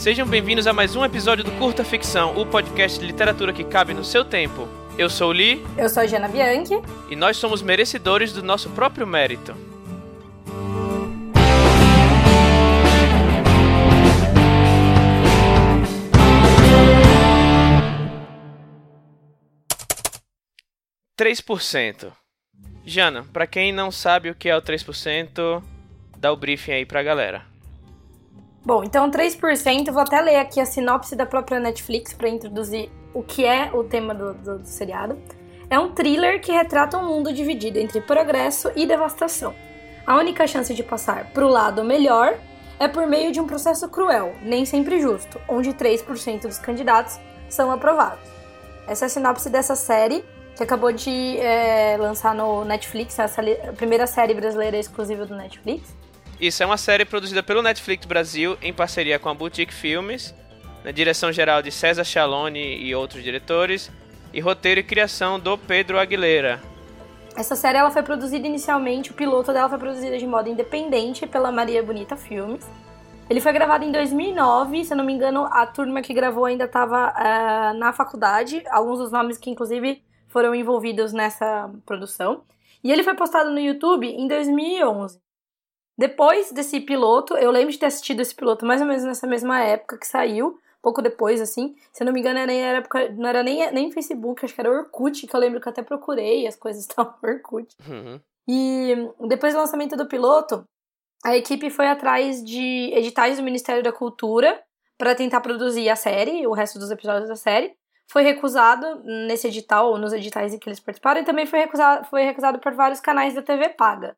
Sejam bem-vindos a mais um episódio do Curta Ficção, o podcast de literatura que cabe no seu tempo. Eu sou o Lee. Eu sou a Jana Bianchi. E nós somos merecedores do nosso próprio mérito. Três por cento. Jana, para quem não sabe o que é o 3%, dá o briefing aí pra galera. Bom, então 3%, vou até ler aqui a sinopse da própria Netflix para introduzir o que é o tema do, do, do seriado. É um thriller que retrata um mundo dividido entre progresso e devastação. A única chance de passar para o lado melhor é por meio de um processo cruel, nem sempre justo, onde 3% dos candidatos são aprovados. Essa é a sinopse dessa série, que acabou de é, lançar no Netflix, essa a primeira série brasileira exclusiva do Netflix. Isso é uma série produzida pelo Netflix Brasil em parceria com a Boutique Filmes, na direção geral de César Chalone e outros diretores, e roteiro e criação do Pedro Aguilera. Essa série ela foi produzida inicialmente, o piloto dela foi produzido de modo independente pela Maria Bonita Filmes. Ele foi gravado em 2009, se eu não me engano, a turma que gravou ainda estava uh, eh, na faculdade, alguns dos nomes que inclusive foram envolvidos nessa produção. E ele foi postado no YouTube em 2011. Depois desse piloto, eu lembro de ter assistido esse piloto mais ou menos nessa mesma época que saiu, pouco depois, assim. Se eu não me engano, era época, não era nem, nem Facebook, acho que era Orkut, que eu lembro que eu até procurei, as coisas estavam no Orkut. Uhum. E depois do lançamento do piloto, a equipe foi atrás de editais do Ministério da Cultura para tentar produzir a série, o resto dos episódios da série. Foi recusado nesse edital, ou nos editais em que eles participaram, e também foi recusado, foi recusado por vários canais da TV paga.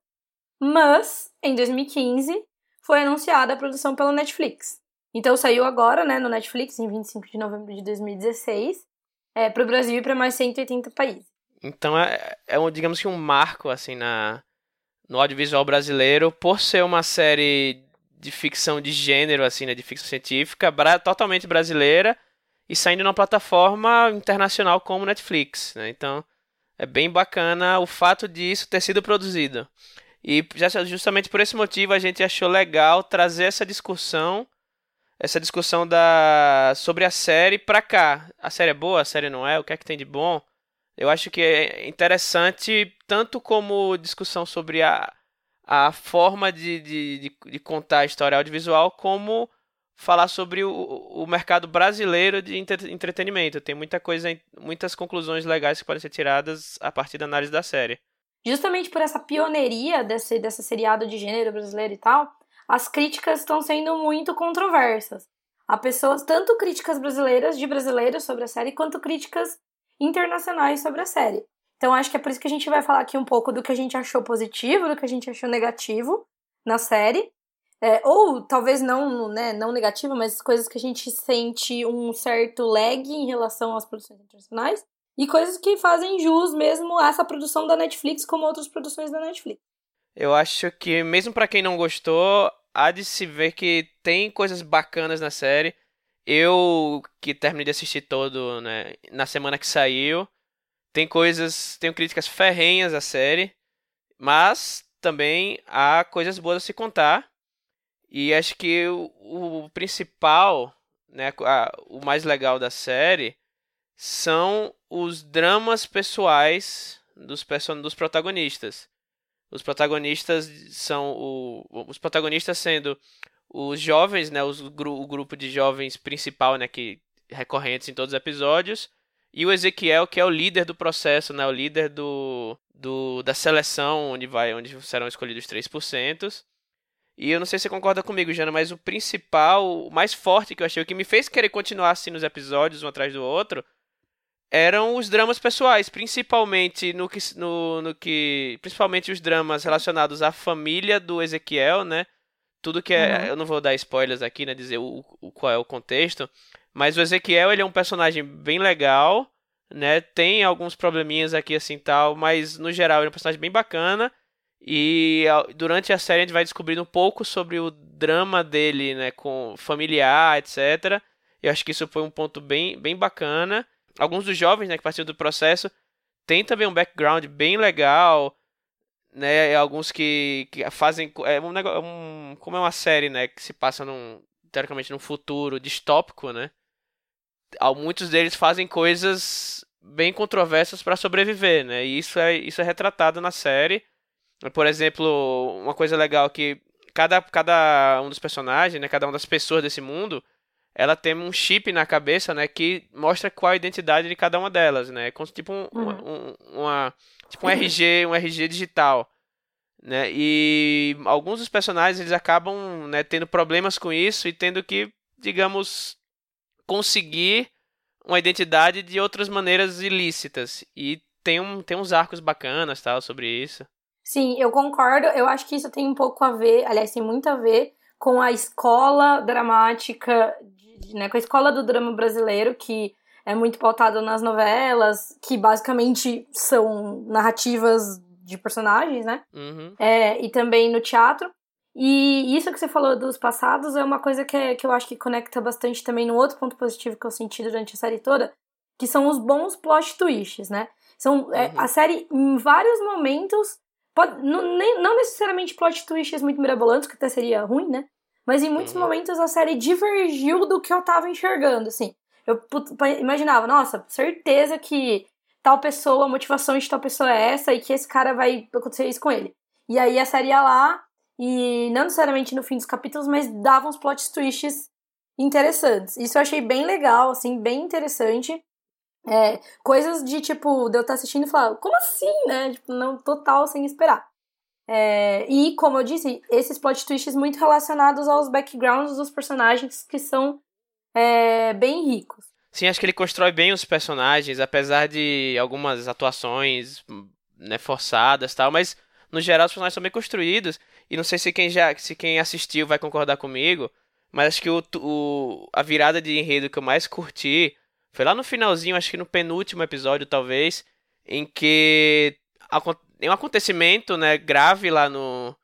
Mas, em 2015, foi anunciada a produção pela Netflix. Então saiu agora, né, no Netflix, em 25 de novembro de 2016, é, para o Brasil e para mais 180 países. Então é, é um, digamos que um marco, assim, na, no audiovisual brasileiro, por ser uma série de ficção de gênero, assim, né, de ficção científica, bra totalmente brasileira, e saindo numa plataforma internacional como Netflix, né? Então, é bem bacana o fato disso ter sido produzido. E justamente por esse motivo a gente achou legal trazer essa discussão, essa discussão da sobre a série pra cá. A série é boa, a série não é, o que é que tem de bom? Eu acho que é interessante tanto como discussão sobre a, a forma de, de, de, de contar a história audiovisual, como falar sobre o, o mercado brasileiro de entretenimento. Tem muita coisa, muitas conclusões legais que podem ser tiradas a partir da análise da série justamente por essa pioneiria desse, dessa seriado de gênero brasileiro e tal, as críticas estão sendo muito controversas. Há pessoas, tanto críticas brasileiras, de brasileiros sobre a série, quanto críticas internacionais sobre a série. Então acho que é por isso que a gente vai falar aqui um pouco do que a gente achou positivo, do que a gente achou negativo na série. É, ou talvez não, né, não negativo, mas coisas que a gente sente um certo lag em relação às produções internacionais. E coisas que fazem jus mesmo a essa produção da Netflix, como outras produções da Netflix. Eu acho que, mesmo para quem não gostou, há de se ver que tem coisas bacanas na série. Eu, que terminei de assistir todo né, na semana que saiu, tem coisas, tenho críticas ferrenhas à série, mas também há coisas boas a se contar. E acho que o, o principal, né, a, o mais legal da série são os dramas pessoais dos, person dos protagonistas. Os protagonistas são o, os protagonistas sendo os jovens, né, os, o grupo de jovens principal, né, que recorrentes em todos os episódios, e o Ezequiel, que é o líder do processo, né, o líder do, do da seleção onde vai, onde serão escolhidos 3%. E eu não sei se você concorda comigo, Jana, mas o principal, o mais forte que eu achei, o que me fez querer continuar assistindo os episódios um atrás do outro, eram os dramas pessoais, principalmente no que, no, no que principalmente os dramas relacionados à família do Ezequiel, né? Tudo que é, uhum. eu não vou dar spoilers aqui, né, dizer o, o, qual é o contexto, mas o Ezequiel, ele é um personagem bem legal, né? Tem alguns probleminhas aqui assim tal, mas no geral ele é um personagem bem bacana. E durante a série a gente vai descobrindo um pouco sobre o drama dele, né, com familiar, etc. Eu acho que isso foi um ponto bem, bem bacana alguns dos jovens né, que participam do processo têm também um background bem legal, né? Alguns que, que fazem. É um, negócio, um, como é uma série, né? Que se passa num. teoricamente num futuro distópico, né? Muitos deles fazem coisas bem controversas para sobreviver, né? E isso é, isso é retratado na série. Por exemplo, uma coisa legal que cada, cada um dos personagens, né, cada uma das pessoas desse mundo, ela tem um chip na cabeça, né, que mostra qual a identidade de cada uma delas, né? Como tipo um, uhum. um, uma tipo um RG, um RG digital, né? E alguns dos personagens eles acabam, né, tendo problemas com isso e tendo que, digamos, conseguir uma identidade de outras maneiras ilícitas. E tem, um, tem uns arcos bacanas tal sobre isso. Sim, eu concordo. Eu acho que isso tem um pouco a ver, aliás, tem muito a ver com a escola dramática, né, com a escola do drama brasileiro, que é muito pautada nas novelas, que basicamente são narrativas de personagens, né? Uhum. É, e também no teatro. E isso que você falou dos passados é uma coisa que, é, que eu acho que conecta bastante também no outro ponto positivo que eu senti durante a série toda, que são os bons plot twists, né? São, é, uhum. a série, em vários momentos, pode, não, nem, não necessariamente plot twists muito mirabolantes, que até seria ruim, né? Mas em muitos uhum. momentos a série divergiu do que eu tava enxergando, assim. Eu imaginava, nossa, certeza que tal pessoa, a motivação de tal pessoa é essa e que esse cara vai acontecer isso com ele. E aí a série ia lá e não necessariamente no fim dos capítulos, mas dava uns plot twists interessantes. Isso eu achei bem legal, assim, bem interessante. É, coisas de tipo, de eu estar assistindo e falar, como assim, né? Tipo, não total sem esperar. É, e, como eu disse, esses plot twists muito relacionados aos backgrounds dos personagens que são é, bem ricos. Sim, acho que ele constrói bem os personagens, apesar de algumas atuações né, forçadas tal, mas no geral os personagens são bem construídos. E não sei se quem já se quem assistiu vai concordar comigo, mas acho que o, o, a virada de enredo que eu mais curti foi lá no finalzinho, acho que no penúltimo episódio, talvez, em que tem um acontecimento né, grave lá no,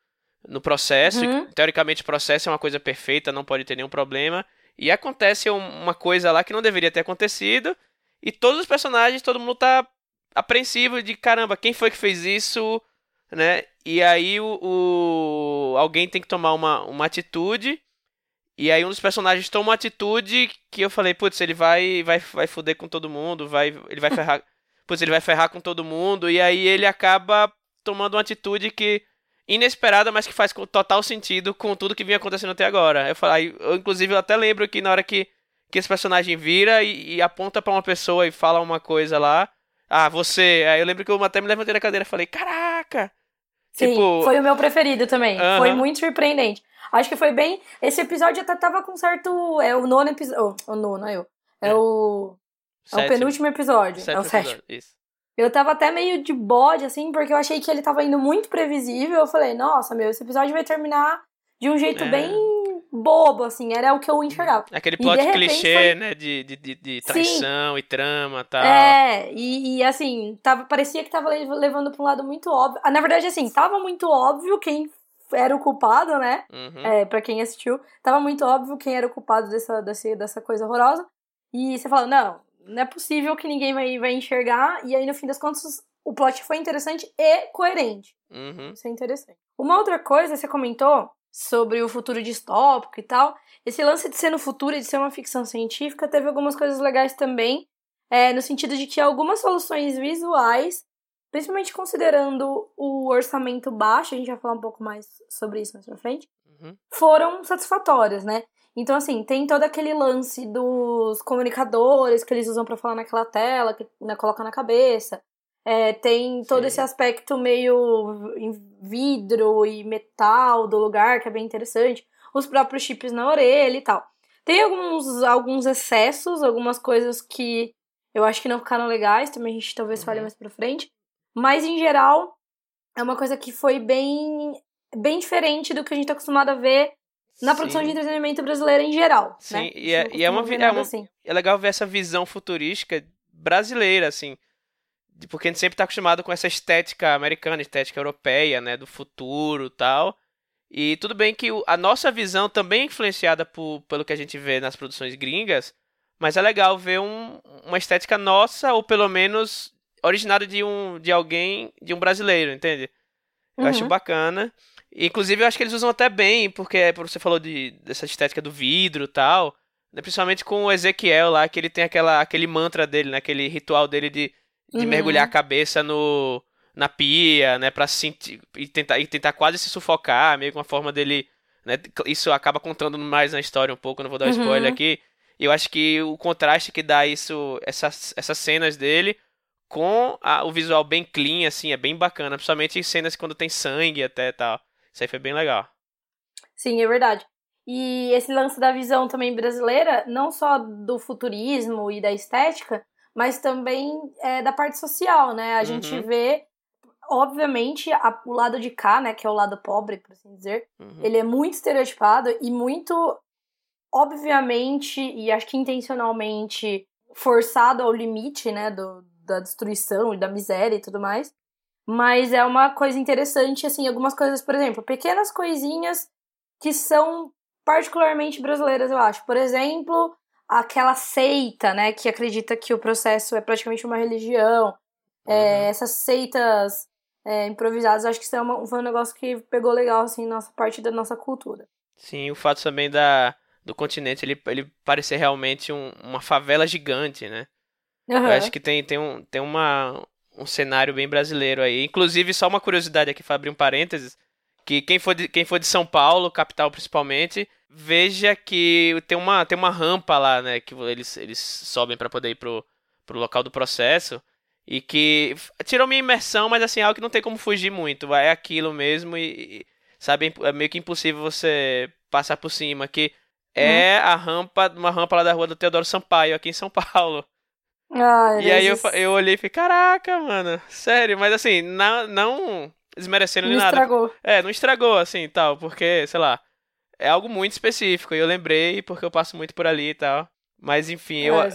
no processo. Uhum. E, teoricamente, o processo é uma coisa perfeita, não pode ter nenhum problema. E acontece uma coisa lá que não deveria ter acontecido. E todos os personagens, todo mundo tá apreensivo de caramba, quem foi que fez isso, né? E aí o, o, alguém tem que tomar uma, uma atitude. E aí um dos personagens toma uma atitude que eu falei, putz, ele vai vai vai foder com todo mundo, vai ele vai ferrar, putz, ele vai ferrar com todo mundo e aí ele acaba tomando uma atitude que inesperada, mas que faz total sentido com tudo que vinha acontecendo até agora. Eu falei, eu inclusive eu até lembro que na hora que que esse personagem vira e, e aponta para uma pessoa e fala uma coisa lá, ah, você. Aí eu lembro que eu até me levantei da cadeira e falei, caraca! Sim, tipo... foi o meu preferido também. Foi muito surpreendente. Acho que foi bem. Esse episódio até tava com certo. É o nono episódio. Oh, o nono, é eu. É, é. o. É o penúltimo episódio. Sétimo é o sétimo. Isso. Eu tava até meio de bode, assim, porque eu achei que ele tava indo muito previsível. Eu falei, nossa, meu, esse episódio vai terminar de um jeito é. bem bobo, assim, era o que eu enxergava. Aquele plot clichê, foi... né, de, de, de, traição Sim. e trama e tal. É, e, e, assim, tava, parecia que tava levando pra um lado muito óbvio. Ah, na verdade, assim, tava muito óbvio quem era o culpado, né, uhum. é, pra quem assistiu. Tava muito óbvio quem era o culpado dessa, dessa, dessa coisa horrorosa. E você fala, não, não é possível que ninguém vai, vai enxergar. E aí, no fim das contas, o plot foi interessante e coerente. Uhum. Isso é interessante. Uma outra coisa, você comentou sobre o futuro distópico e tal. Esse lance de ser no futuro e de ser uma ficção científica teve algumas coisas legais também, é, no sentido de que algumas soluções visuais, principalmente considerando o orçamento baixo, a gente vai falar um pouco mais sobre isso mais pra frente, uhum. foram satisfatórias, né? Então, assim, tem todo aquele lance dos comunicadores que eles usam para falar naquela tela, que né, coloca na cabeça. É, tem todo Sim. esse aspecto meio vidro e metal do lugar, que é bem interessante. Os próprios chips na orelha e tal. Tem alguns, alguns excessos, algumas coisas que eu acho que não ficaram legais, também a gente talvez fale uhum. mais pra frente. Mas, em geral, é uma coisa que foi bem, bem diferente do que a gente tá acostumado a ver na Sim. produção de entretenimento brasileira em geral. Sim, né? e, é, e é, uma, é, uma assim. é legal ver essa visão futurística brasileira, assim porque a gente sempre está acostumado com essa estética americana, estética europeia, né, do futuro tal. E tudo bem que a nossa visão também é influenciada por, pelo que a gente vê nas produções gringas, mas é legal ver um, uma estética nossa, ou pelo menos originada de um de alguém, de um brasileiro, entende? Eu acho uhum. bacana. Inclusive, eu acho que eles usam até bem, porque você falou de, dessa estética do vidro e tal. Né, principalmente com o Ezequiel lá, que ele tem aquela, aquele mantra dele, né? Aquele ritual dele de, de uhum. mergulhar a cabeça no, na pia, né? Pra sentir, e tentar, e tentar quase se sufocar, meio que uma forma dele... Né, isso acaba contando mais na história um pouco, não vou dar um uhum. spoiler aqui. E eu acho que o contraste que dá isso, essas, essas cenas dele com a, o visual bem clean, assim, é bem bacana. Principalmente em cenas quando tem sangue até tal. Isso aí foi bem legal. Sim, é verdade. E esse lance da visão também brasileira, não só do futurismo e da estética, mas também é, da parte social, né? A uhum. gente vê, obviamente, a, o lado de cá, né? Que é o lado pobre, por assim dizer. Uhum. Ele é muito estereotipado e muito, obviamente, e acho que intencionalmente forçado ao limite, né? Do, da destruição e da miséria e tudo mais. Mas é uma coisa interessante, assim, algumas coisas, por exemplo, pequenas coisinhas que são particularmente brasileiras, eu acho. Por exemplo, aquela seita, né, que acredita que o processo é praticamente uma religião. É, uhum. É, essas seitas é, improvisadas, acho que isso é uma, foi um negócio que pegou legal, assim, nossa parte da nossa cultura. Sim, o fato também da, do continente ele, ele parecer realmente um, uma favela gigante, né? Uhum. Eu acho que tem, tem, um, tem uma, um cenário bem brasileiro aí. Inclusive, só uma curiosidade aqui, para abrir um parênteses, que quem for, de, quem for de São Paulo, capital principalmente, veja que tem uma, tem uma rampa lá, né, que eles, eles sobem para poder ir pro, pro local do processo, e que tirou minha imersão, mas assim, é algo que não tem como fugir muito, é aquilo mesmo e, e sabe, é meio que impossível você passar por cima, que é uhum. a rampa, uma rampa lá da rua do Teodoro Sampaio, aqui em São Paulo. Ai, e aí eu, eu olhei e falei, caraca, mano, sério, mas assim, não, não desmerecendo nem nada. Não estragou. É, não estragou, assim, tal, porque, sei lá, é algo muito específico, e eu lembrei porque eu passo muito por ali e tal. Mas enfim, eu, é,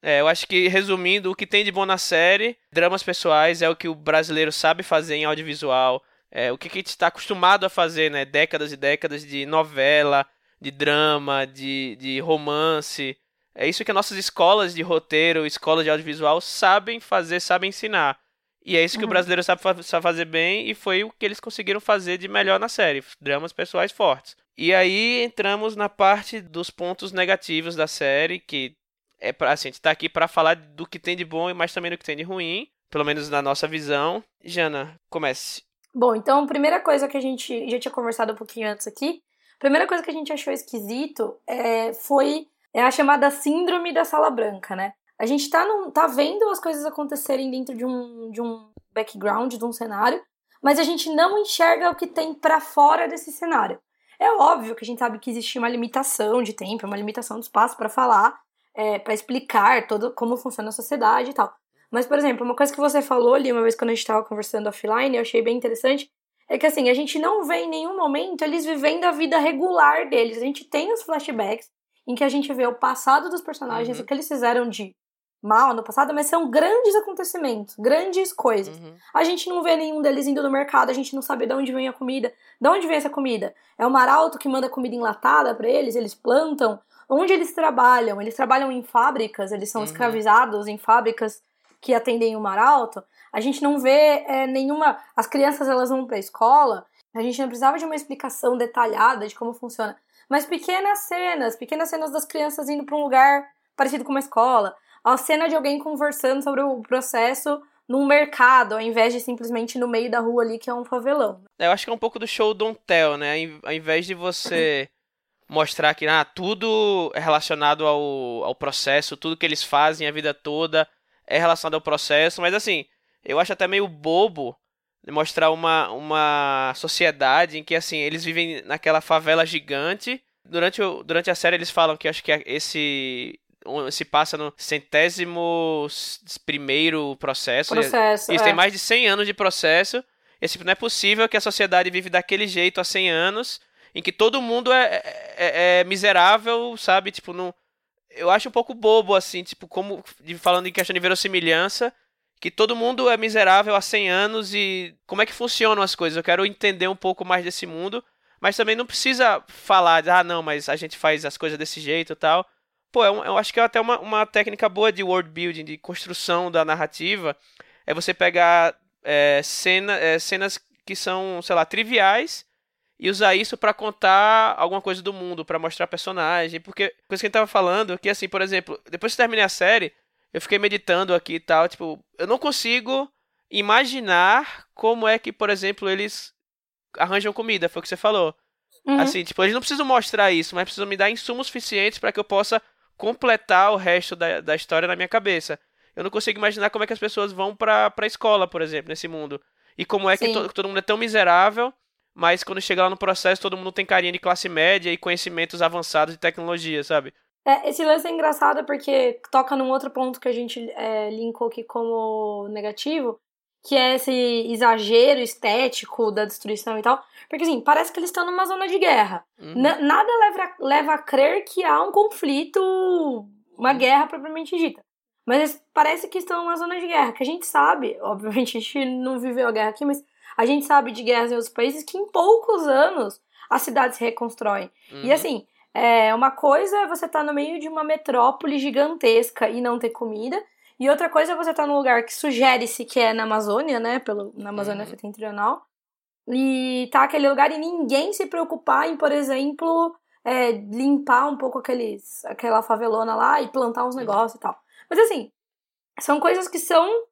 é, eu acho que resumindo, o que tem de bom na série, dramas pessoais é o que o brasileiro sabe fazer em audiovisual, é o que, que a gente está acostumado a fazer, né? Décadas e décadas de novela, de drama, de, de romance, é isso que as nossas escolas de roteiro, escolas de audiovisual sabem fazer, sabem ensinar. E é isso que uhum. o brasileiro sabe, sabe fazer bem e foi o que eles conseguiram fazer de melhor na série, dramas pessoais fortes. E aí entramos na parte dos pontos negativos da série, que é pra, assim, a gente tá aqui para falar do que tem de bom e mais também do que tem de ruim, pelo menos na nossa visão. Jana, comece. Bom, então, a primeira coisa que a gente já tinha conversado um pouquinho antes aqui, a primeira coisa que a gente achou esquisito é, foi é a chamada síndrome da sala branca, né? A gente tá, num, tá vendo as coisas acontecerem dentro de um, de um background, de um cenário, mas a gente não enxerga o que tem para fora desse cenário. É óbvio que a gente sabe que existe uma limitação de tempo, uma limitação de espaço para falar, é, para explicar todo como funciona a sociedade e tal. Mas, por exemplo, uma coisa que você falou ali uma vez quando a gente estava conversando offline, eu achei bem interessante, é que assim, a gente não vê em nenhum momento eles vivendo a vida regular deles. A gente tem os flashbacks, em que a gente vê o passado dos personagens, uhum. o que eles fizeram de mal no passado, mas são grandes acontecimentos, grandes coisas. Uhum. A gente não vê nenhum deles indo no mercado, a gente não sabe de onde vem a comida. De onde vem essa comida? É o Maralto que manda comida enlatada para eles, eles plantam. Onde eles trabalham? Eles trabalham em fábricas, eles são uhum. escravizados em fábricas que atendem o Maralto. A gente não vê é, nenhuma. As crianças elas vão para a escola. A gente não precisava de uma explicação detalhada de como funciona mas pequenas cenas, pequenas cenas das crianças indo para um lugar parecido com uma escola, a cena de alguém conversando sobre o processo num mercado, ao invés de simplesmente no meio da rua ali, que é um favelão. Eu acho que é um pouco do show don't tell, né? Ao invés de você mostrar que ah, tudo é relacionado ao, ao processo, tudo que eles fazem a vida toda é relacionado ao processo, mas assim, eu acho até meio bobo mostrar uma, uma sociedade em que assim eles vivem naquela favela gigante. Durante, o, durante a série eles falam que acho que esse se passa no centésimo primeiro processo. processo Isso é. tem mais de 100 anos de processo. E assim, não é possível que a sociedade vive daquele jeito há 100 anos, em que todo mundo é, é, é, é miserável, sabe? Tipo, não, eu acho um pouco bobo, assim, tipo, como falando em questão de verossimilhança, que todo mundo é miserável há 100 anos e como é que funcionam as coisas. Eu quero entender um pouco mais desse mundo, mas também não precisa falar ah, não, mas a gente faz as coisas desse jeito e tal. Pô, é eu acho que é até uma, uma técnica boa de world building, de construção da narrativa, é você pegar é, cena, é, cenas que são, sei lá, triviais e usar isso para contar alguma coisa do mundo, para mostrar personagem, porque coisa que a gente tava falando, que assim, por exemplo, depois que terminei a série, eu fiquei meditando aqui e tal, tipo, eu não consigo imaginar como é que, por exemplo, eles arranjam comida, foi o que você falou. Uhum. Assim, tipo, eles não precisam mostrar isso, mas precisam me dar insumos suficientes para que eu possa completar o resto da, da história na minha cabeça. Eu não consigo imaginar como é que as pessoas vão pra, pra escola, por exemplo, nesse mundo. E como é Sim. que to, todo mundo é tão miserável, mas quando chega lá no processo, todo mundo tem carinha de classe média e conhecimentos avançados de tecnologia, sabe? É, esse lance é engraçado porque toca num outro ponto que a gente é, linkou aqui como negativo, que é esse exagero estético da destruição e tal. Porque, assim, parece que eles estão numa zona de guerra. Uhum. Nada leva, leva a crer que há um conflito, uma uhum. guerra propriamente dita. Mas parece que estão numa zona de guerra, que a gente sabe, obviamente a gente não viveu a guerra aqui, mas a gente sabe de guerras em outros países que em poucos anos as cidades se reconstroem. Uhum. E assim, é, uma coisa é você estar tá no meio de uma metrópole gigantesca e não ter comida, e outra coisa é você estar tá num lugar que sugere-se que é na Amazônia, né? Pelo, na Amazônia uhum. setentrional. E tá aquele lugar e ninguém se preocupar em, por exemplo, é, limpar um pouco aqueles, aquela favelona lá e plantar uns negócios e tal. Mas assim, são coisas que são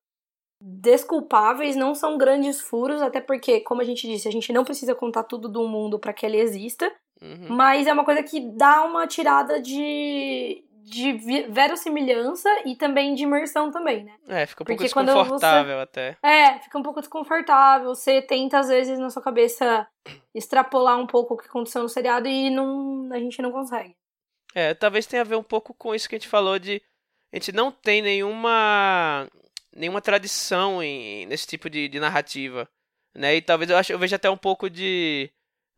desculpáveis, não são grandes furos, até porque, como a gente disse, a gente não precisa contar tudo do mundo para que ele exista. Uhum. Mas é uma coisa que dá uma tirada de, de verossimilhança e também de imersão também, né? É, fica um pouco Porque desconfortável você... até. É, fica um pouco desconfortável. Você tenta, às vezes, na sua cabeça extrapolar um pouco o que aconteceu no seriado e não, a gente não consegue. É, talvez tenha a ver um pouco com isso que a gente falou de. A gente não tem nenhuma. nenhuma tradição em, nesse tipo de, de narrativa. Né? E talvez eu, acho, eu veja até um pouco de.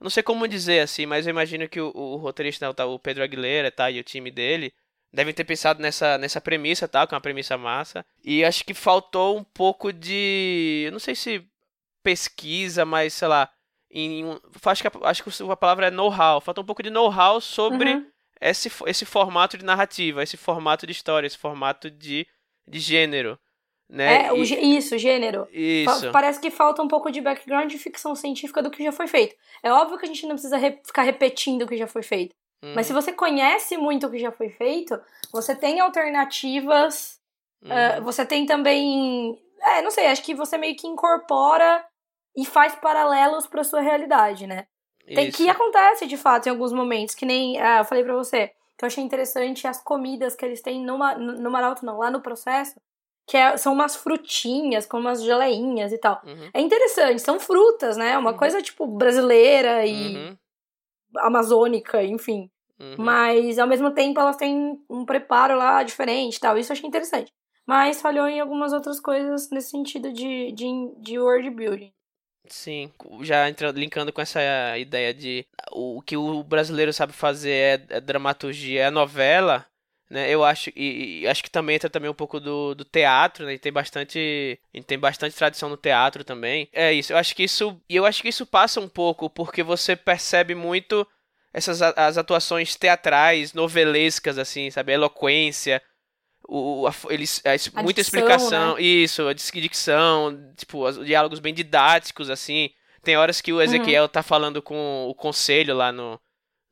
Não sei como dizer assim, mas eu imagino que o, o roteirista, né, o Pedro Aguilera tá, e o time dele devem ter pensado nessa, nessa premissa, tá? Que é uma premissa massa. E acho que faltou um pouco de. Eu não sei se pesquisa, mas sei lá. Em, acho, que a, acho que a palavra é know-how. Falta um pouco de know-how sobre uhum. esse, esse formato de narrativa, esse formato de história, esse formato de, de gênero. Né? É, e... isso, gênero. Isso. Parece que falta um pouco de background de ficção científica do que já foi feito. É óbvio que a gente não precisa re ficar repetindo o que já foi feito. Mas se uhum. você conhece muito o que já foi feito, você tem alternativas. Uh, você tem também. É, não sei, acho que você meio que incorpora e faz paralelos para sua realidade, né? Tem, que acontece de fato em alguns momentos, que nem uh, eu falei para você, que eu achei interessante as comidas que eles têm no, no Maralto, não, lá no processo, que é, são umas frutinhas, como umas geleinhas e tal. Uhum. É interessante, são frutas, né? Uma uhum. coisa tipo brasileira e uhum. amazônica, enfim. Uhum. Mas ao mesmo tempo elas têm um preparo lá diferente tal. Isso eu achei interessante. Mas falhou em algumas outras coisas nesse sentido de, de, de world building. Sim, já entra, linkando com essa ideia de o que o brasileiro sabe fazer é, é dramaturgia, é novela, né? Eu acho e, e, acho que também entra também um pouco do, do teatro, né? E tem bastante, tem bastante tradição no teatro também. É isso. Eu acho que isso, e eu acho que isso passa um pouco porque você percebe muito essas as atuações teatrais, novelescas, assim, sabe? A eloquência, o, a, eles, a, muita dicção, explicação, né? isso, a dicção, tipo, os diálogos bem didáticos, assim. Tem horas que o Ezequiel uhum. tá falando com o conselho lá no,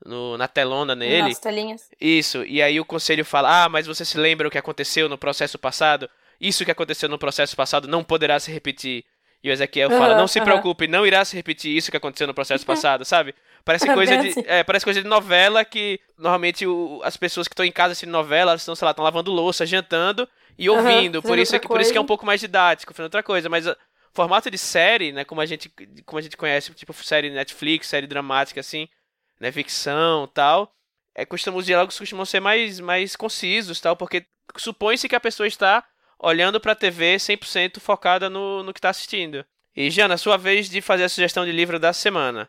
no, na telona nele. Nas telinhas. Isso, e aí o conselho fala: Ah, mas você se lembra o que aconteceu no processo passado? Isso que aconteceu no processo passado não poderá se repetir. E o Ezequiel uhum, fala: Não se uhum. preocupe, não irá se repetir isso que aconteceu no processo passado, sabe? Parece coisa de, assim. é, parece coisa de novela que normalmente o, as pessoas que estão em casa assistindo novela, estão, sei lá, estão lavando louça, jantando e ouvindo. Uhum, por, isso é que, por isso que é um pouco mais didático, fazendo outra coisa. Mas o formato de série, né, como a gente, como a gente conhece, tipo série Netflix, série dramática, assim, né, ficção tal, é, costumam, os diálogos costumam ser mais, mais concisos, tal, porque supõe-se que a pessoa está olhando para a TV 100% focada no, no que está assistindo. E, Jana, sua vez de fazer a sugestão de livro da semana.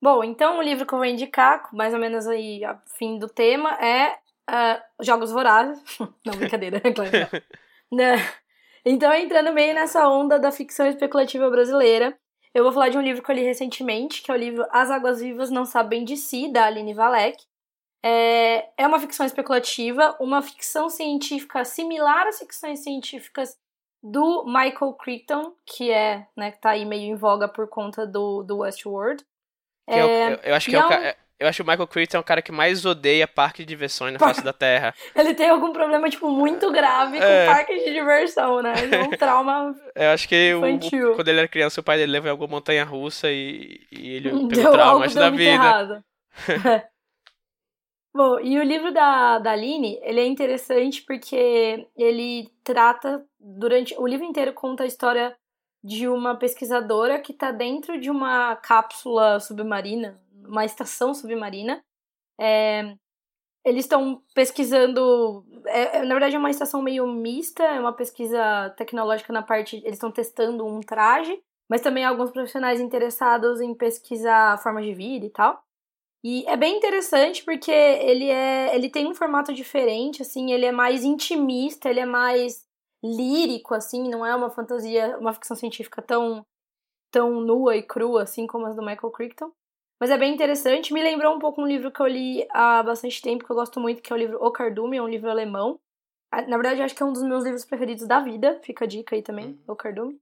Bom, então o livro que eu vou indicar, mais ou menos aí, a fim do tema, é uh, Jogos Vorazes. não, brincadeira, claro. Não. Então, entrando meio nessa onda da ficção especulativa brasileira, eu vou falar de um livro que eu li recentemente, que é o livro As Águas Vivas Não Sabem de Si, da Aline Valek. É, é uma ficção especulativa, uma ficção científica similar às ficções científicas do Michael Crichton, que é, né, que tá aí meio em voga por conta do, do Westworld. É, eu, eu, acho que é, um... É eu acho que o Michael Crichton é o cara que mais odeia parque de diversões na face da Terra. Ele tem algum problema, tipo, muito grave com é. parques de diversão, né? É um trauma Eu acho que o, quando ele era criança, o pai dele levou em alguma montanha russa e, e ele pegou traumas da vida. Errado. Bom, e o livro da, da Aline, ele é interessante porque ele trata, durante... O livro inteiro conta a história de uma pesquisadora que está dentro de uma cápsula submarina, uma estação submarina. É, eles estão pesquisando. É, é, na verdade, é uma estação meio mista, é uma pesquisa tecnológica na parte. Eles estão testando um traje, mas também alguns profissionais interessados em pesquisar formas de vida e tal. E é bem interessante porque ele é. ele tem um formato diferente, assim, ele é mais intimista, ele é mais lírico, assim, não é uma fantasia, uma ficção científica tão, tão nua e crua, assim como as do Michael Crichton. Mas é bem interessante. Me lembrou um pouco um livro que eu li há bastante tempo, que eu gosto muito, que é o livro O Cardume, é um livro alemão. Na verdade, acho que é um dos meus livros preferidos da vida. Fica a dica aí também, uhum. O Cardume.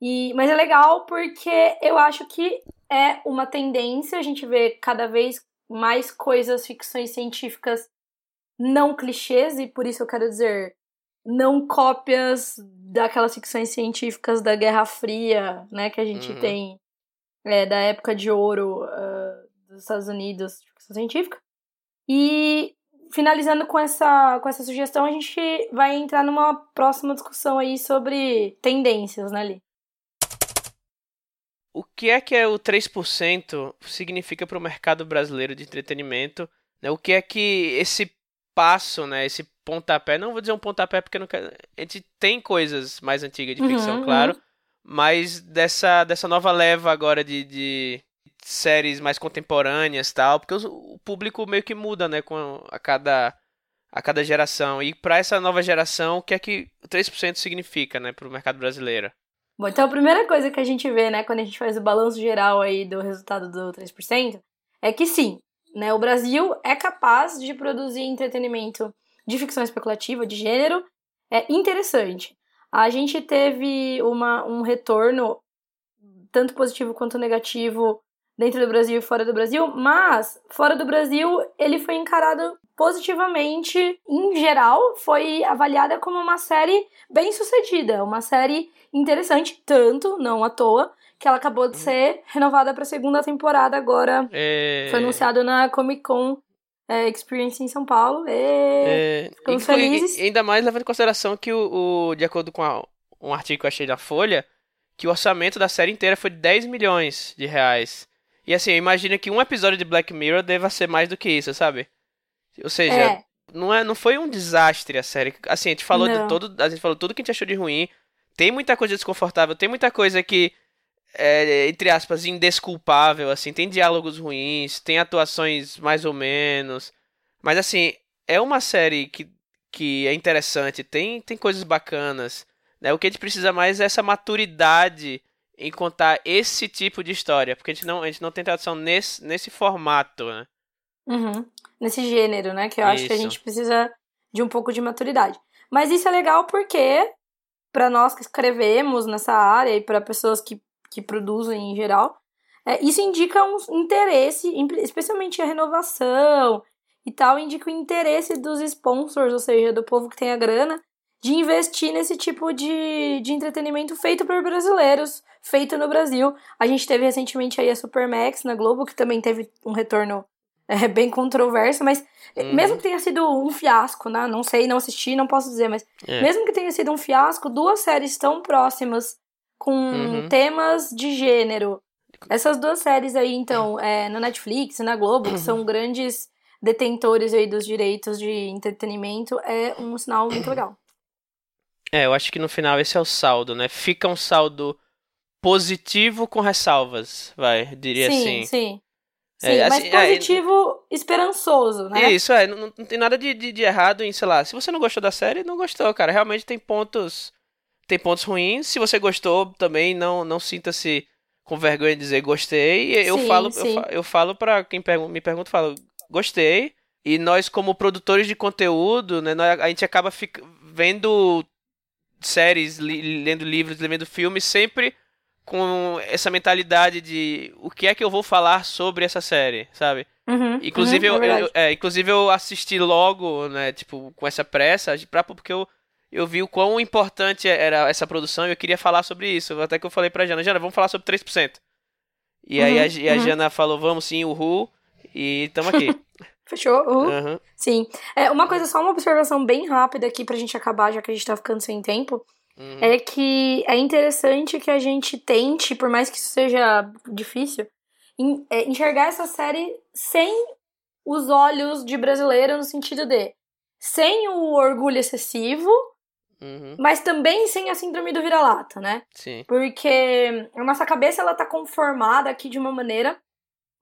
E, mas é legal porque eu acho que é uma tendência a gente ver cada vez mais coisas, ficções científicas não clichês, e por isso eu quero dizer não cópias daquelas ficções científicas da Guerra Fria, né, que a gente uhum. tem é, da época de ouro uh, dos Estados Unidos de ficção científica. E finalizando com essa, com essa sugestão, a gente vai entrar numa próxima discussão aí sobre tendências, né, Li? O que é que é o 3% significa para o mercado brasileiro de entretenimento? Né? O que é que esse passo, né, esse pontapé, não vou dizer um pontapé porque não quero, a gente tem coisas mais antigas de ficção, uhum, claro, uhum mas dessa, dessa nova leva agora de, de séries mais contemporâneas tal, porque o, o público meio que muda, né, com a cada a cada geração. E para essa nova geração, o que é que 3% significa, né, para o mercado brasileiro? Bom, então a primeira coisa que a gente vê, né, quando a gente faz o balanço geral aí do resultado do 3%, é que sim, né, o Brasil é capaz de produzir entretenimento de ficção especulativa, de gênero, é interessante. A gente teve uma, um retorno, tanto positivo quanto negativo, dentro do Brasil e fora do Brasil, mas fora do Brasil ele foi encarado positivamente, em geral, foi avaliada como uma série bem sucedida, uma série interessante, tanto, não à toa, que ela acabou de ser renovada para a segunda temporada agora. É... Foi anunciado na Comic Con é, Experience em São Paulo. E... É, ficamos felizes. Ainda mais levando em consideração que, o, o de acordo com a, um artigo que eu achei da Folha, que o orçamento da série inteira foi de 10 milhões de reais. E assim, imagina que um episódio de Black Mirror deva ser mais do que isso, sabe? Ou seja, é. não, é, não foi um desastre a série. Assim, a gente falou não. de todo. A gente falou tudo que a gente achou de ruim. Tem muita coisa desconfortável, tem muita coisa que é, entre aspas, indesculpável, assim, tem diálogos ruins, tem atuações mais ou menos, mas assim, é uma série que, que é interessante, tem, tem coisas bacanas, né? O que a gente precisa mais é essa maturidade em contar esse tipo de história, porque a gente não, a gente não tem tradução nesse, nesse formato, né? Uhum. Nesse gênero, né? Que eu isso. acho que a gente precisa de um pouco de maturidade. Mas isso é legal porque, para nós que escrevemos nessa área e para pessoas que que produzem em geral, é, isso indica um interesse, especialmente a renovação e tal, indica o interesse dos sponsors, ou seja, do povo que tem a grana, de investir nesse tipo de, de entretenimento feito por brasileiros, feito no Brasil. A gente teve recentemente aí a Supermax na Globo, que também teve um retorno é, bem controverso, mas uhum. mesmo que tenha sido um fiasco, né? Não sei, não assisti, não posso dizer, mas é. mesmo que tenha sido um fiasco, duas séries tão próximas com uhum. temas de gênero. Essas duas séries aí, então, é, na Netflix e na Globo, que são grandes detentores aí dos direitos de entretenimento, é um sinal muito legal. É, eu acho que no final esse é o saldo, né? Fica um saldo positivo com ressalvas, vai, diria sim, assim. Sim, sim. É, assim, mas é, positivo é, esperançoso, né? Isso, é. Não, não tem nada de, de, de, errado em, sei lá, se você não gostou da série, não gostou, cara. Realmente tem pontos tem pontos ruins. Se você gostou, também não, não sinta-se com vergonha de dizer gostei. Eu sim, falo, sim. eu, eu falo para quem me pergunta, falo gostei. E nós como produtores de conteúdo, né, nós, a gente acaba fica, vendo séries, li, lendo livros, lendo filmes, sempre com essa mentalidade de o que é que eu vou falar sobre essa série, sabe? Uhum, inclusive, uhum, eu, é eu, é, inclusive eu assisti logo, né, tipo, com essa pressa, pra, porque eu, eu vi o quão importante era essa produção e eu queria falar sobre isso. Até que eu falei pra Jana, Jana, vamos falar sobre 3%. E uhum, aí a, e a uhum. Jana falou, vamos sim, uhul, e tamo aqui. Fechou? Uhul. Sim. É, uma coisa, só uma observação bem rápida aqui pra gente acabar, já que a gente tá ficando sem tempo. Uhum. É que é interessante que a gente tente, por mais que isso seja difícil, é, enxergar essa série sem os olhos de brasileiro, no sentido de sem o orgulho excessivo, uhum. mas também sem a síndrome do vira-lata, né? Sim. Porque a nossa cabeça ela tá conformada aqui de uma maneira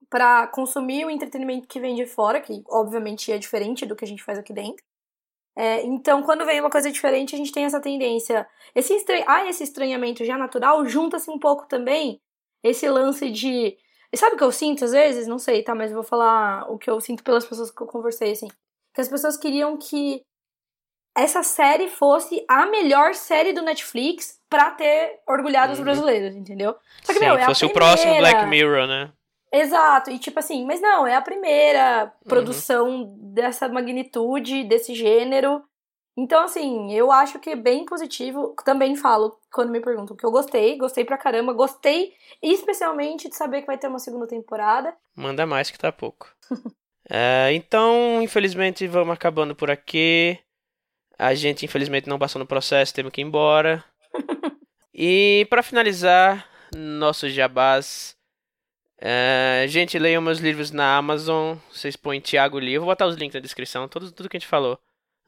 para consumir o entretenimento que vem de fora, que obviamente é diferente do que a gente faz aqui dentro. É, então, quando vem uma coisa diferente, a gente tem essa tendência. Esse estran... Ah, esse estranhamento já natural junta-se um pouco também esse lance de. E sabe o que eu sinto às vezes? Não sei, tá? Mas eu vou falar o que eu sinto pelas pessoas que eu conversei, assim. Que as pessoas queriam que essa série fosse a melhor série do Netflix pra ter orgulhado uhum. os brasileiros, entendeu? Só que, Sim, meu, é fosse o próximo Black Mirror, né? Exato, e tipo assim, mas não, é a primeira uhum. produção dessa magnitude, desse gênero. Então, assim, eu acho que é bem positivo. Também falo, quando me perguntam, que eu gostei, gostei pra caramba, gostei especialmente de saber que vai ter uma segunda temporada. Manda mais que tá pouco. é, então, infelizmente, vamos acabando por aqui. A gente, infelizmente, não passou no processo, temos que ir embora. e para finalizar, nossos jabás. Uh, gente, leiam meus livros na Amazon. Vocês põem Tiago Lee. Eu vou botar os links na descrição, tudo, tudo que a gente falou.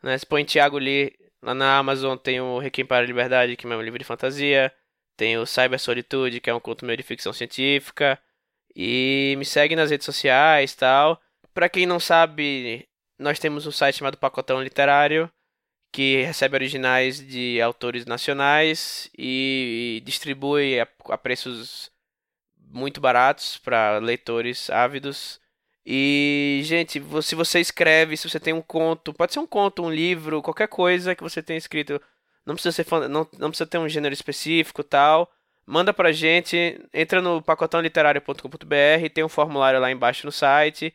Né? Você Tiago Lee lá na Amazon. Tem o Requiem para a Liberdade, que é um livro de fantasia. Tem o Cyber Solitude, que é um conto meio de ficção científica. E me segue nas redes sociais tal. Pra quem não sabe, nós temos um site chamado Pacotão Literário, que recebe originais de autores nacionais e distribui a, a preços muito baratos para leitores ávidos. E, gente, se você escreve, se você tem um conto, pode ser um conto, um livro, qualquer coisa que você tenha escrito, não precisa ser não, não precisa ter um gênero específico, tal. Manda pra gente, entra no pacotãoliterário.com.br, tem um formulário lá embaixo no site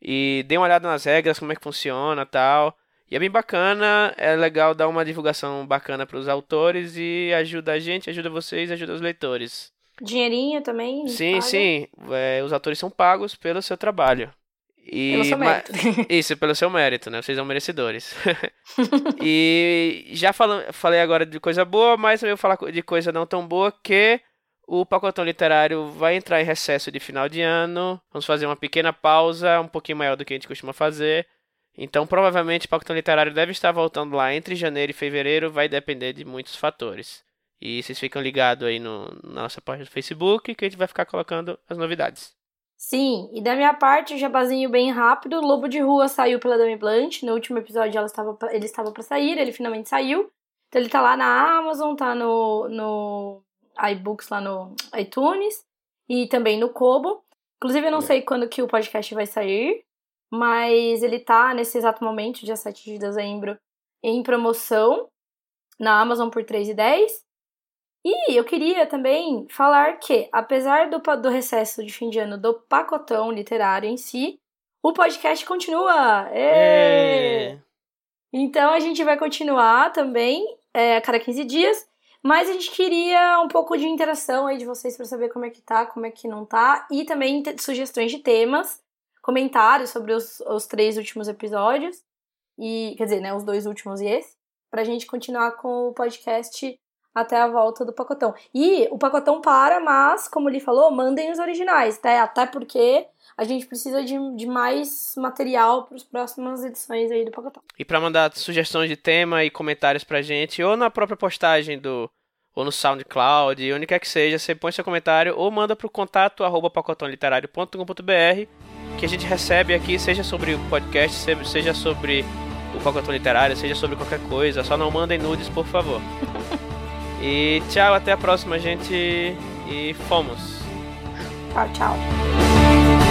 e dê uma olhada nas regras, como é que funciona, tal. E é bem bacana, é legal dar uma divulgação bacana para os autores e ajuda a gente, ajuda vocês, ajuda os leitores. Dinheirinho também? Sim, paga. sim. É, os atores são pagos pelo seu trabalho. E, pelo seu mérito. Isso, pelo seu mérito, né? Vocês são merecedores. e já falam, falei agora de coisa boa, mas também vou falar de coisa não tão boa, que o Pacotão Literário vai entrar em recesso de final de ano. Vamos fazer uma pequena pausa, um pouquinho maior do que a gente costuma fazer. Então, provavelmente, o Pacotão Literário deve estar voltando lá entre janeiro e fevereiro, vai depender de muitos fatores. E vocês ficam ligados aí no, na nossa página do Facebook que a gente vai ficar colocando as novidades. Sim, e da minha parte, jabazinho bem rápido, Lobo de Rua saiu pela Dami Blanche, no último episódio ela estava, ele estava para sair, ele finalmente saiu. Então ele tá lá na Amazon, tá no, no iBooks lá no iTunes e também no Kobo. Inclusive eu não sei quando que o podcast vai sair, mas ele tá nesse exato momento, dia 7 de dezembro, em promoção na Amazon por R$3,10. E eu queria também falar que, apesar do, do recesso de fim de ano do pacotão literário em si, o podcast continua. É. Então a gente vai continuar também é, a cada 15 dias. Mas a gente queria um pouco de interação aí de vocês para saber como é que tá, como é que não tá. E também sugestões de temas, comentários sobre os, os três últimos episódios. E, quer dizer, né, os dois últimos e esse. Pra gente continuar com o podcast até a volta do pacotão. E o pacotão para, mas, como ele falou, mandem os originais, tá? Até porque a gente precisa de, de mais material para as próximas edições aí do pacotão. E para mandar sugestões de tema e comentários pra gente, ou na própria postagem do ou no SoundCloud, onde quer que seja, você põe seu comentário ou manda para o contato arroba pacotãoliterário.com.br que a gente recebe aqui, seja sobre o podcast, seja sobre o pacotão literário, seja sobre qualquer coisa. Só não mandem nudes, por favor. E tchau, até a próxima, gente. E fomos. Tchau, tchau.